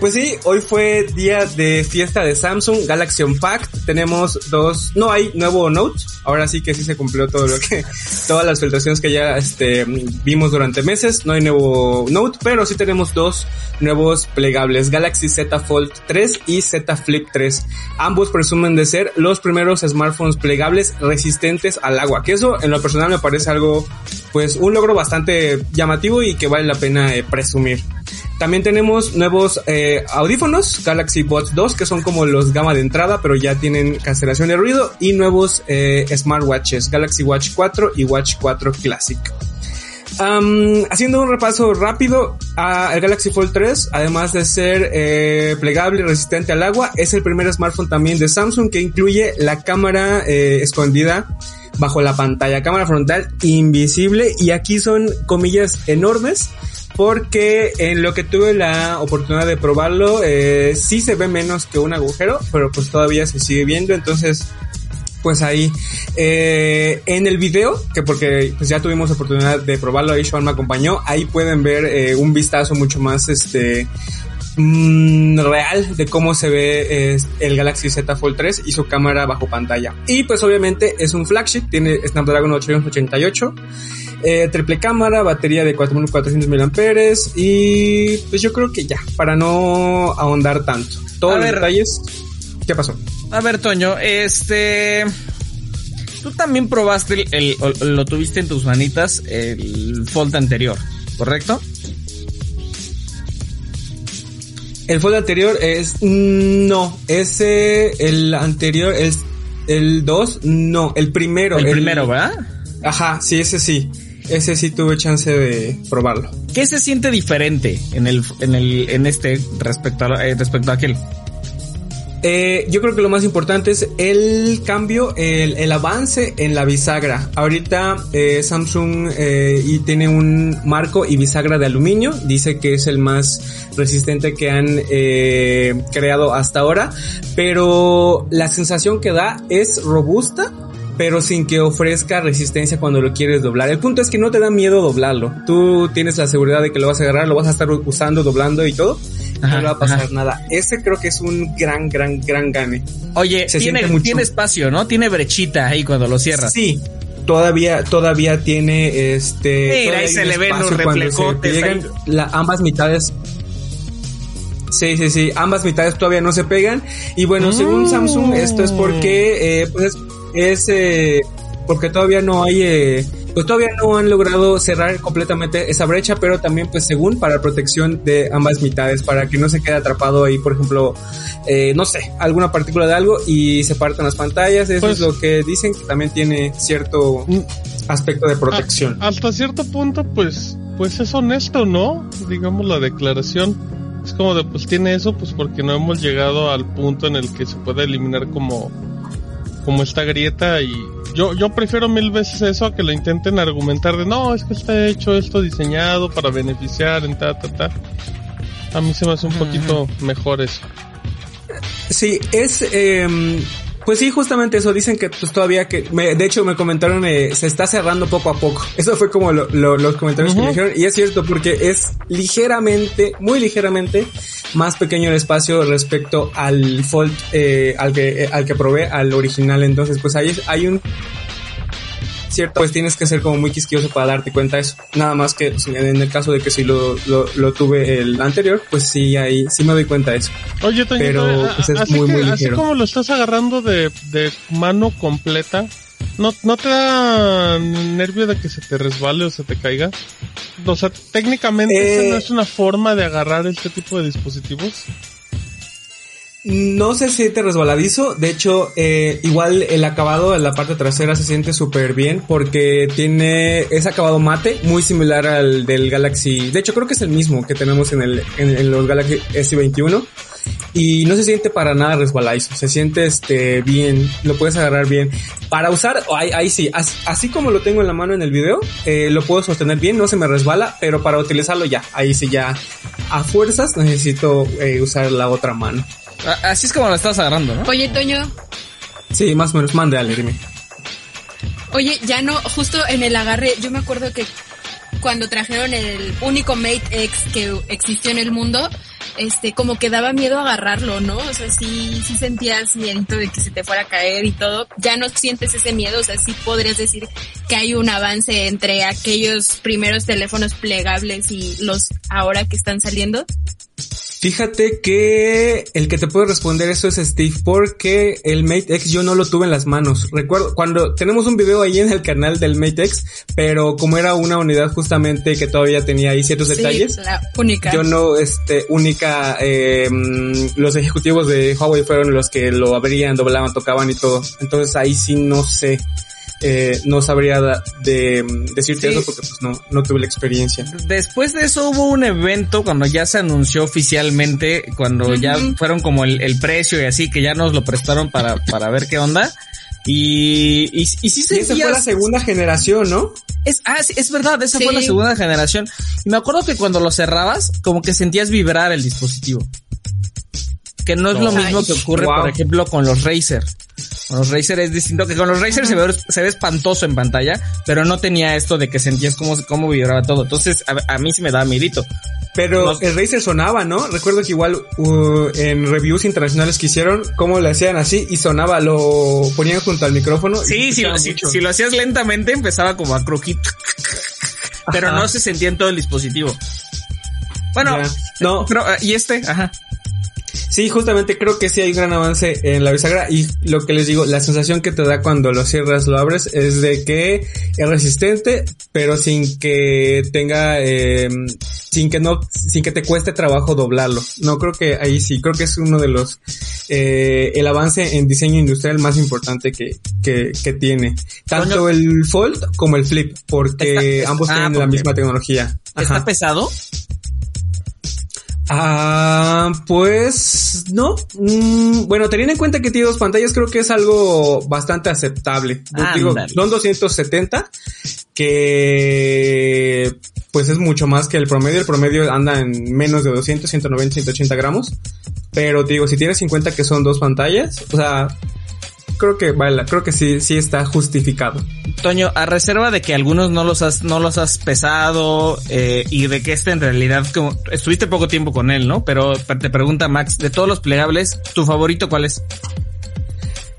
Pues sí, hoy fue día de fiesta de Samsung Galaxy Unpacked. Tenemos dos, no hay nuevo Note. Ahora sí que sí se cumplió todo lo que, todas las filtraciones que ya este, vimos durante meses. No hay nuevo Note, pero sí tenemos dos nuevos plegables, Galaxy Z Fold 3 y Z Flip 3. Ambos presumen de ser los primeros smartphones plegables resistentes al agua, que eso en lo personal me parece algo, pues un logro bastante llamativo y que vale la pena eh, presumir. También tenemos nuevos eh, audífonos, Galaxy Buds 2, que son como los gama de entrada, pero ya tienen cancelación de ruido, y nuevos eh, smartwatches, Galaxy Watch 4 y Watch 4 Classic. haciendo un repaso rápido, el Galaxy Fold 3, además de ser plegable y resistente al agua, es el primer smartphone también de Samsung que incluye la cámara escondida bajo la pantalla, cámara frontal invisible y aquí son comillas enormes porque en lo que tuve la oportunidad de probarlo, eh, sí se ve menos que un agujero, pero pues todavía se sigue viendo, entonces pues ahí. Eh, en el video que porque pues ya tuvimos oportunidad de probarlo ahí Sean me acompañó ahí pueden ver eh, un vistazo mucho más este mm, real de cómo se ve el Galaxy Z Fold 3 y su cámara bajo pantalla y pues obviamente es un flagship tiene Snapdragon 888 eh, triple cámara, batería de 4400 mAh y pues yo creo que ya, para no ahondar tanto. Todos los detalles. ¿Qué pasó? A ver, Toño, este... Tú también probaste el, lo tuviste en tus manitas el Fold anterior, ¿correcto? El Fold anterior es no, ese el anterior es el 2, no, el primero. El, primero, ¿verdad? Ajá, sí, ese sí ese sí tuve chance de probarlo. ¿Qué se siente diferente en el, en el, en este respecto a, eh, respecto a aquel? Eh, yo creo que lo más importante es el cambio, el, avance en la bisagra. Ahorita eh, Samsung eh, y tiene un marco y bisagra de aluminio. Dice que es el más resistente que han eh, creado hasta ahora. Pero la sensación que da es robusta pero sin que ofrezca resistencia cuando lo quieres doblar. El punto es que no te da miedo doblarlo. Tú tienes la seguridad de que lo vas a agarrar, lo vas a estar usando, doblando y todo. No le va a pasar nada. Ese creo que es un gran, gran, gran gane. Oye, tiene, tiene espacio, ¿no? Tiene brechita ahí cuando lo cierras. Sí, todavía todavía tiene este Mira, ahí se le ven los reflejotes llegan ambas mitades Sí, sí, sí, ambas mitades todavía no se pegan y bueno, según mm. Samsung esto es porque eh, pues es eh, porque todavía no hay, eh, pues todavía no han logrado cerrar completamente esa brecha, pero también pues según para protección de ambas mitades, para que no se quede atrapado ahí, por ejemplo, eh, no sé, alguna partícula de algo y se partan las pantallas, eso es pues lo que dicen que también tiene cierto mm. aspecto de protección. hasta cierto punto pues, pues es honesto, ¿no? Digamos la declaración. Es como de, pues tiene eso, pues porque no hemos llegado al punto en el que se pueda eliminar como como esta grieta y yo, yo prefiero mil veces eso a que lo intenten argumentar de no, es que está hecho esto diseñado para beneficiar en ta, ta, ta. A mí se me hace un poquito mejor eso. Sí, es, eh, pues sí, justamente eso. Dicen que pues todavía que, me, de hecho me comentaron, eh, se está cerrando poco a poco. Eso fue como los comentarios que me dijeron. Y es cierto porque es ligeramente, muy ligeramente más pequeño el espacio respecto al Fold, eh, al que, eh, al que probé, al original. Entonces pues ahí hay un cierto, pues tienes que ser como muy quisquioso para darte cuenta de eso. Nada más que pues, en el caso de que si lo, lo, tuve el anterior, pues sí, ahí sí me doy cuenta de eso. Oye, pero eh, pues, es muy, muy ligero. Así como lo estás agarrando de, de mano completa, ¿no, ¿no te da nervio de que se te resbale o se te caiga? O sea, técnicamente, ¿esa no eh, es una forma de agarrar este tipo de dispositivos? No se siente resbaladizo, de hecho, eh, igual el acabado en la parte trasera se siente súper bien porque tiene ese acabado mate muy similar al del Galaxy. De hecho, creo que es el mismo que tenemos en, el, en, los Galaxy S21 y no se siente para nada resbaladizo, se siente este bien, lo puedes agarrar bien. Para usar, ahí, ahí sí, así, como lo tengo en la mano en el video, eh, lo puedo sostener bien, no se me resbala, pero para utilizarlo ya, ahí sí ya a fuerzas necesito eh, usar la otra mano. Así es como lo estás agarrando, ¿no? Oye, Toño. Sí, más o menos, mande, Ale, dime. Oye, ya no, justo en el agarre, yo me acuerdo que cuando trajeron el único Mate X que existió en el mundo, este, como que daba miedo agarrarlo, ¿no? O sea, sí, sí sentías miedo de que se te fuera a caer y todo. Ya no sientes ese miedo, o sea, sí podrías decir que hay un avance entre aquellos primeros teléfonos plegables y los ahora que están saliendo. Fíjate que el que te puede responder eso es Steve, porque el Mate X yo no lo tuve en las manos. Recuerdo cuando tenemos un video ahí en el canal del Mate X, pero como era una unidad justamente que todavía tenía ahí ciertos detalles, la única. Yo no, este, única, eh, los ejecutivos de Huawei fueron los que lo abrían, doblaban, tocaban y todo. Entonces ahí sí no sé eh, no sabría de, decirte eso porque pues no, no tuve la experiencia. Después de eso hubo un evento cuando ya se anunció oficialmente, cuando ya fueron como el, precio y así, que ya nos lo prestaron para, para ver qué onda. Y, y, y sí esa fue la segunda generación, ¿no? Es, ah, es verdad, esa fue la segunda generación. Y me acuerdo que cuando lo cerrabas, como que sentías vibrar el dispositivo. Que no es lo mismo que ocurre, por ejemplo, con los Razer. Con los Razer es distinto, que con los Razer se ve, se ve espantoso en pantalla, pero no tenía esto de que sentías cómo, cómo vibraba todo. Entonces, a, mí sí me daba miedito. Pero el Razer sonaba, ¿no? Recuerdo que igual uh, en reviews internacionales que hicieron, cómo le hacían así y sonaba, lo ponían junto al micrófono. Sí, si lo, si, lo hacías lentamente empezaba como a crujir. Pero no se sentía en todo el dispositivo. Bueno, no. Pero, y este, ajá. Sí, justamente creo que sí hay un gran avance en la bisagra y lo que les digo, la sensación que te da cuando lo cierras, lo abres, es de que es resistente, pero sin que tenga, eh, sin que no, sin que te cueste trabajo doblarlo. No creo que ahí sí, creo que es uno de los, eh, el avance en diseño industrial más importante que, que, que tiene. Tanto el Fold como el Flip, porque ambos ah, tienen la misma tecnología. ¿Está pesado? Ah, pues no. Mm, bueno, teniendo en cuenta que tiene dos pantallas, creo que es algo bastante aceptable. Digo, son 270, que pues es mucho más que el promedio. El promedio anda en menos de 200, 190, 180 gramos. Pero te digo, si tienes en cuenta que son dos pantallas, o sea, creo que vale, creo que sí, sí está justificado. Toño, a reserva de que algunos no los has, no los has pesado eh, y de que este en realidad como estuviste poco tiempo con él, ¿no? Pero te pregunta Max, de todos los plegables, ¿tu favorito cuál es?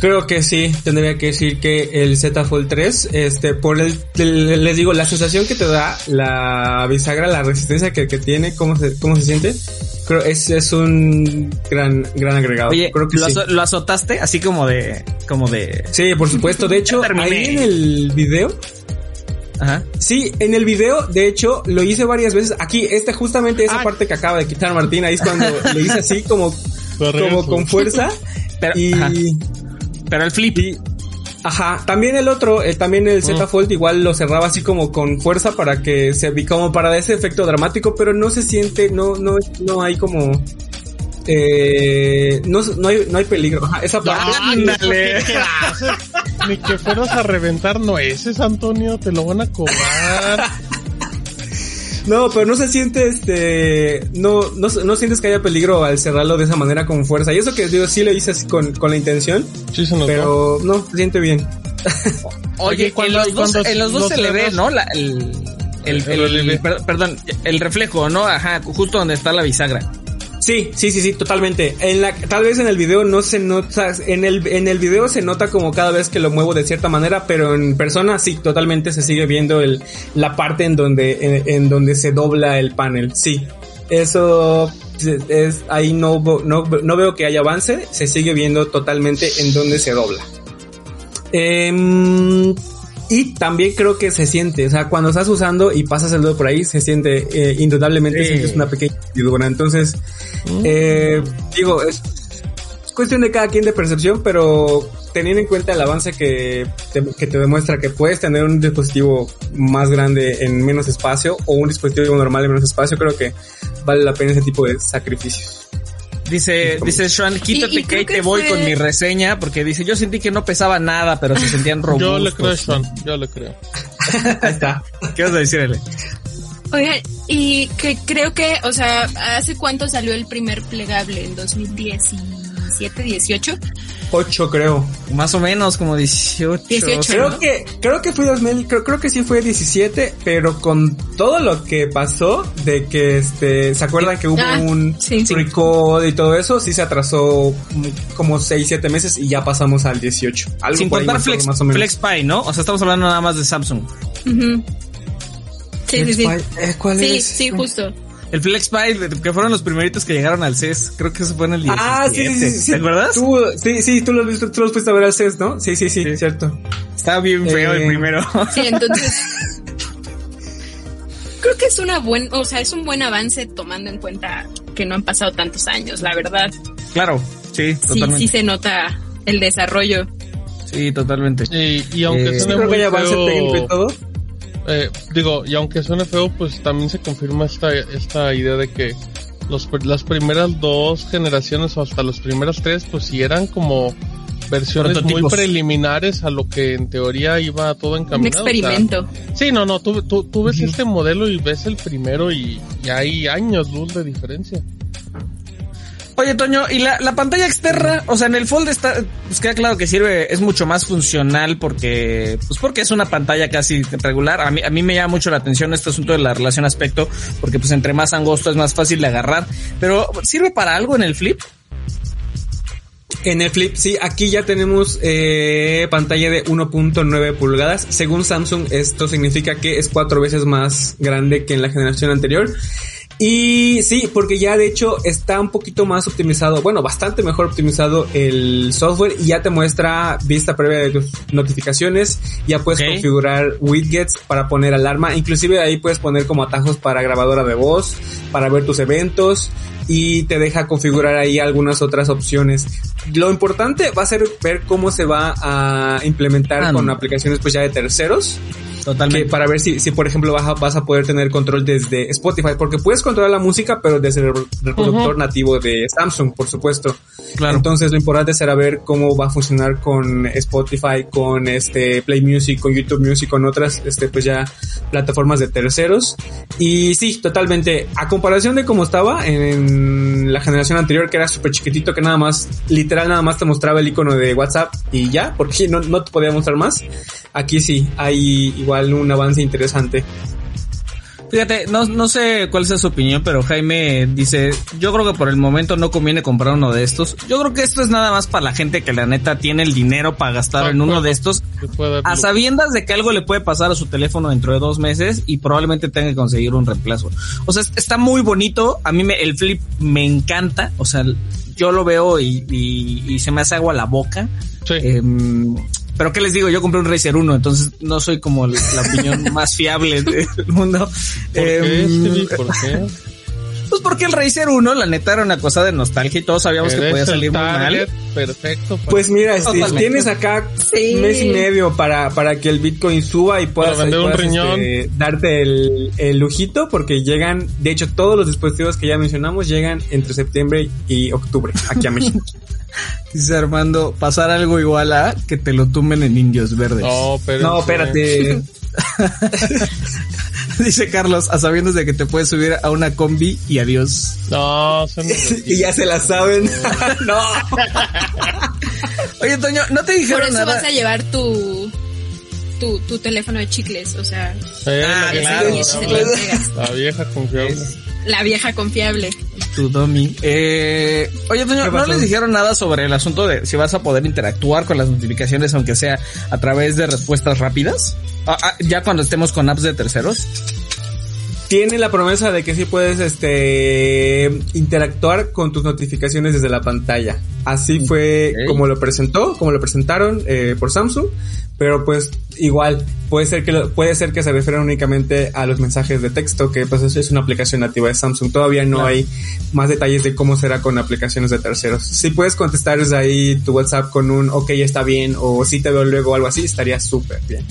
Creo que sí, tendría que decir que el Z Fold 3, este, por el, les digo, la sensación que te da la bisagra, la resistencia que, que tiene, cómo se, cómo se siente, creo es, es un gran, gran agregado. Oye, creo que ¿lo, ¿lo azotaste? Así como de, como de... Sí, por supuesto. De hecho, ahí en el video, Ajá. Sí, en el video, de hecho, lo hice varias veces. Aquí, esta justamente esa ah. parte que acaba de quitar Martín, ahí es cuando le hice así como, como con fuerza. y, pero el flip. Ajá, también el otro, eh, también el Z Fold igual lo cerraba así como con fuerza para que se como para ese efecto dramático, pero no se siente, no, no, no hay como eh, no, no, hay, no hay peligro. Ajá, esa parte. Ándale. Ni que fueras a reventar nueces, Antonio, te lo van a cobrar. No, pero no se siente este. No, no, no sientes que haya peligro al cerrarlo de esa manera con fuerza. Y eso que digo, sí lo hice así con, con la intención. Sí, se Pero no, se siente bien. Oye, en los dos, en los dos se le ve, ¿no? La, el, el, el, perdón, el reflejo, ¿no? Ajá, justo donde está la bisagra. Sí, sí, sí, sí, totalmente. En la, tal vez en el video no se nota, en el, en el video se nota como cada vez que lo muevo de cierta manera, pero en persona sí, totalmente se sigue viendo el, la parte en donde, en, donde se dobla el panel. Sí, eso es, ahí no, no, no veo que haya avance, se sigue viendo totalmente en donde se dobla. Eh, y también creo que se siente, o sea, cuando estás usando y pasas el dedo por ahí, se siente, eh, indudablemente sientes una pequeña hendidura. Entonces, mm. eh, digo, es, cuestión de cada quien de percepción, pero teniendo en cuenta el avance que te, que te demuestra que puedes tener un dispositivo más grande en menos espacio o un dispositivo normal en menos espacio, creo que vale la pena ese tipo de sacrificios. Dice, dice Sean, quítate que te voy con mi reseña, porque dice, yo sentí que no pesaba nada, pero se sentían robustos. Yo le creo, Sean, yo le creo. Ahí está. ¿Qué vas a decirle? Oigan, y que creo que, o sea, ¿hace cuánto salió el primer plegable? ¿En 2017, 18? 8 creo. Más o menos, como 18. 18 Creo ¿no? que, creo que fue 2000, creo, creo que sí fue 17, pero con todo lo que pasó de que este, ¿se acuerdan que hubo Ah, un sí, sí. recall y todo eso? Sí se atrasó mm, como 6, 7 meses y ya pasamos al 18. Algo Sin por contar Flex, más o menos. FlexPy, ¿no? O sea, estamos hablando nada más de Samsung. Ujú. Sí, sí, sí. FlexPy, eh, ¿Cuál Sí, es? sí, justo. El FlexPy, de- que fueron los primeritos que llegaron al CES. Creo que eso fue en el 17. Ah, sí, sí, sí, sí. ¿Te acuerdas? Tú, sí, sí, tú los, viste- tú los fuiste a ver al CES, ¿no? Sí, sí, sí, Sí. cierto. Estaba bien feo el Eh, primero. Sí, entonces. Creo que es una buen, o sea, es un buen avance tomando en cuenta que no han pasado tantos años, la verdad. claro, sí, Sí, totalmente. sí se nota el desarrollo. Sí, totalmente. Y, y aunque Eh, Sí, creo que muy feo, y todo. Eh, digo, y aunque suene feo, pues también se confirma esta, esta idea de que los, las primeras dos generaciones o hasta las primeras tres, pues sí eran como versiones muy preliminares a lo que en teoría iba todo Un encaminado. o sea, experimento. sí, no, no, tú, tú, tú ves este modelo y ves el primero y, y hay años luz de diferencia. Oye, Toño, y la, la pantalla externa, o sea, en el Fold está, pues queda claro que sirve, es mucho más funcional porque, pues porque es una pantalla casi regular. A mí, a mí me llama mucho la atención este asunto de la relación aspecto, porque pues entre más angosto es más fácil de agarrar. Pero, ¿sirve para algo en el Flip? En el Flip, sí, aquí ya tenemos eh, pantalla de 1.9 pulgadas. Según Samsung, esto significa que es cuatro veces más grande que en la generación anterior. Y sí, porque ya de hecho está un poquito más optimizado, bueno, bastante mejor optimizado el software y ya te muestra vista previa de tus notificaciones, ya puedes configurar widgets para poner alarma, inclusive ahí puedes poner como atajos para grabadora de voz, para ver tus eventos y te deja configurar ahí algunas otras opciones. Lo importante va a ser ver cómo se va a implementar Ah, con aplicaciones pues ya de terceros que Totalmente. para ver si, si por ejemplo vas a, vas a poder tener control desde Spotify, porque puedes controlar la música, pero desde el reproductor nativo de Samsung, por supuesto. Claro. Entonces lo importante será ver cómo va a funcionar con Spotify, con este Play Music, con YouTube Music, con otras, este, pues ya plataformas de terceros. Y sí, totalmente. A comparación de cómo estaba en la generación anterior, que era súper chiquitito, que nada más, literal nada más te mostraba el icono de WhatsApp y ya, porque no, no te podía mostrar más. Aquí sí, hay igual un avance interesante. Fíjate, no, no sé cuál sea su opinión, pero Jaime dice, yo creo que por el momento no conviene comprar uno de estos. Yo creo que esto es nada más para la gente que la neta tiene el dinero para gastar en uno de estos, a sabiendas de que algo le puede pasar a su teléfono dentro de dos meses y probablemente tenga que conseguir un reemplazo. O sea, es- está muy bonito, a mí me, el flip me encanta, o sea, yo lo veo y, y- y se me hace agua la boca. Sí. Em, pero qué les digo, yo compré un Razer 1, entonces no soy como la opinión más fiable del mundo. ¿Por qué, Em? ¿Por qué? Pues porque el Razer 1, la neta, era una cosa de nostalgia y todos sabíamos que podía salir muy mal. perfecto. para- Pues mira, tienes acá Sí. un mes y medio para, para que el Bitcoin suba y puedas, Para vender un puedas, riñón. este, darte el, el lujito porque llegan, de hecho todos los dispositivos que ya mencionamos llegan entre septiembre y octubre aquí a México. Dice Armando, pasar algo igual a que te lo tumben en indios verdes. No, pero no, espérate. Dice Carlos, a sabiendas de que te puedes subir a una combi y adiós. No, son y ya se la saben. no. Oye, Toño, ¿no te Por dijeron eso nada? vas a llevar tu, tu, tu teléfono de chicles, o sea, Eh, Ah, la, claro, se la vieja confiable. La vieja confiable. Tu dummy. Eh, oye, Toño, ¿Qué ¿no les dijeron nada sobre el asunto de si vas a poder interactuar con las notificaciones, aunque sea a través de respuestas rápidas? Ah, ah, ya cuando estemos con apps de terceros. Tiene la promesa de que sí puedes este interactuar con tus notificaciones desde la pantalla. Así fue como lo presentó, como lo presentaron eh, por Samsung. pero pues igual puede ser que puede ser que se refieran únicamente a los mensajes de texto, que pues eso es una aplicación nativa de Samsung. Todavía no hay más detalles de cómo será con aplicaciones de terceros. Si puedes contestar desde ahí tu WhatsApp con un ok está bien o si te veo luego o algo así, estaría súper bien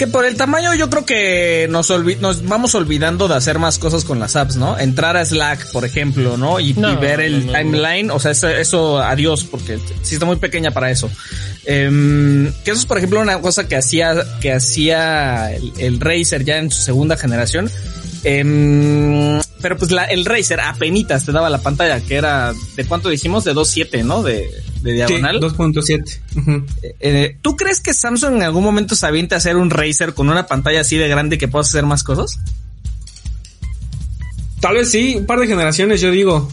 que por el tamaño yo creo que nos, nos vamos olvidando de hacer más cosas con las apps, ¿no? Entrar a Slack, por ejemplo, ¿no? Y, ver el timeline, o sea, eso, eso, adiós, porque sí está muy pequeña para eso. Em, que eso es, por ejemplo, una cosa que hacía, que hacía el, el Razer ya en su segunda generación. Em, pero pues la, el Razer apenitas te daba la pantalla, que era, ¿de cuánto dijimos? De 2.7, ¿no? De, de diagonal. 2.7. Eh, eh, ¿Tú crees que Samsung en algún momento se aviente a hacer un Razer con una pantalla así de grande que puedas hacer más cosas? Tal vez sí, un par de generaciones, yo digo.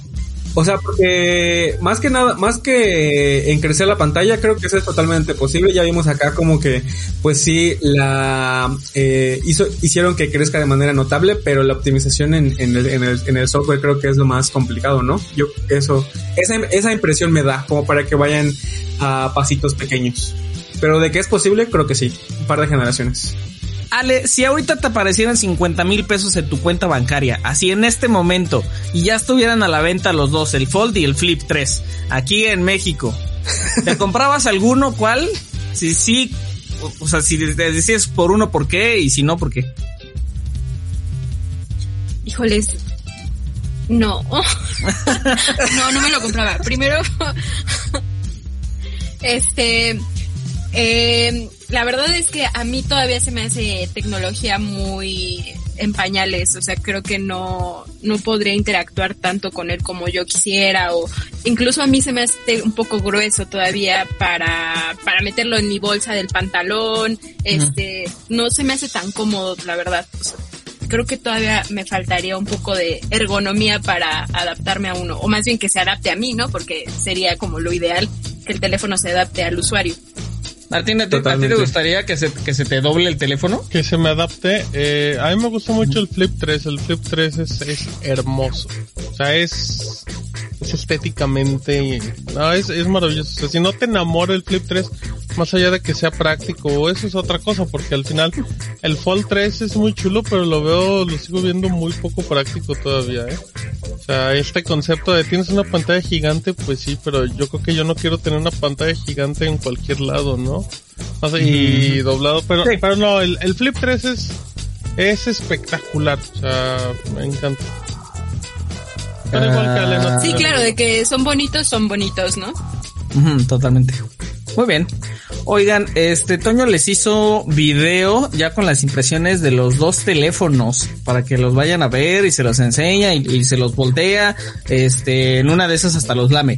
O sea, porque más que nada, más que en crecer la pantalla, creo que eso es totalmente posible. Ya vimos acá como que, pues sí, la eh, hizo, hicieron que crezca de manera notable, pero la optimización en, en, el, en, el, en el software creo que es lo más complicado, ¿no? Yo eso, esa, esa impresión me da como para que vayan a pasitos pequeños. Pero de que es posible, creo que sí, un par de generaciones. Ale, si ahorita te aparecieran 50 mil pesos en tu cuenta bancaria, así en este momento, y ya estuvieran a la venta los dos, el Fold y el Flip 3, aquí en México, ¿te comprabas alguno? ¿Cuál? Si sí, o sea, si te decías por uno, ¿por qué? Y si no, ¿por qué? Híjoles, no. no, no me lo compraba. Primero, este, eh, la verdad es que a mí todavía se me hace tecnología muy en pañales, o sea, creo que no, no podría interactuar tanto con él como yo quisiera, o incluso a mí se me hace un poco grueso todavía para, para meterlo en mi bolsa del pantalón, este, no se me hace tan cómodo, la verdad. creo que todavía me faltaría un poco de ergonomía para adaptarme a uno, o más bien que se adapte a mí, ¿no? Porque sería como lo ideal que el teléfono se adapte al usuario. Martín, ¿a ti, te gustaría que se, que se te doble el teléfono? Que se me adapte. Eh, a mí me gusta mucho el Flip 3. El Flip 3 es, es hermoso. O sea, es, es estéticamente... No, es, es maravilloso. O sea, si no te enamora el Flip 3, más allá de que sea práctico, eso es otra cosa, porque al final el Fold 3 es muy chulo, pero lo veo, lo sigo viendo muy poco práctico todavía, ¿eh? O sea, este concepto de tienes una pantalla gigante, pues sí, pero yo creo que yo no quiero tener una pantalla gigante en cualquier lado, ¿no? y doblado, pero, pero no, el, el Flip 3 es, es espectacular, o sea, me encanta. Pero igual que Sí, claro, de que son bonitos, son bonitos, ¿no? totalmente. Muy bien. Oigan, este Toño les hizo video ya con las impresiones de los dos teléfonos para que los vayan a ver y se los enseña y, y se los voltea. Este, en una de esas hasta los lame.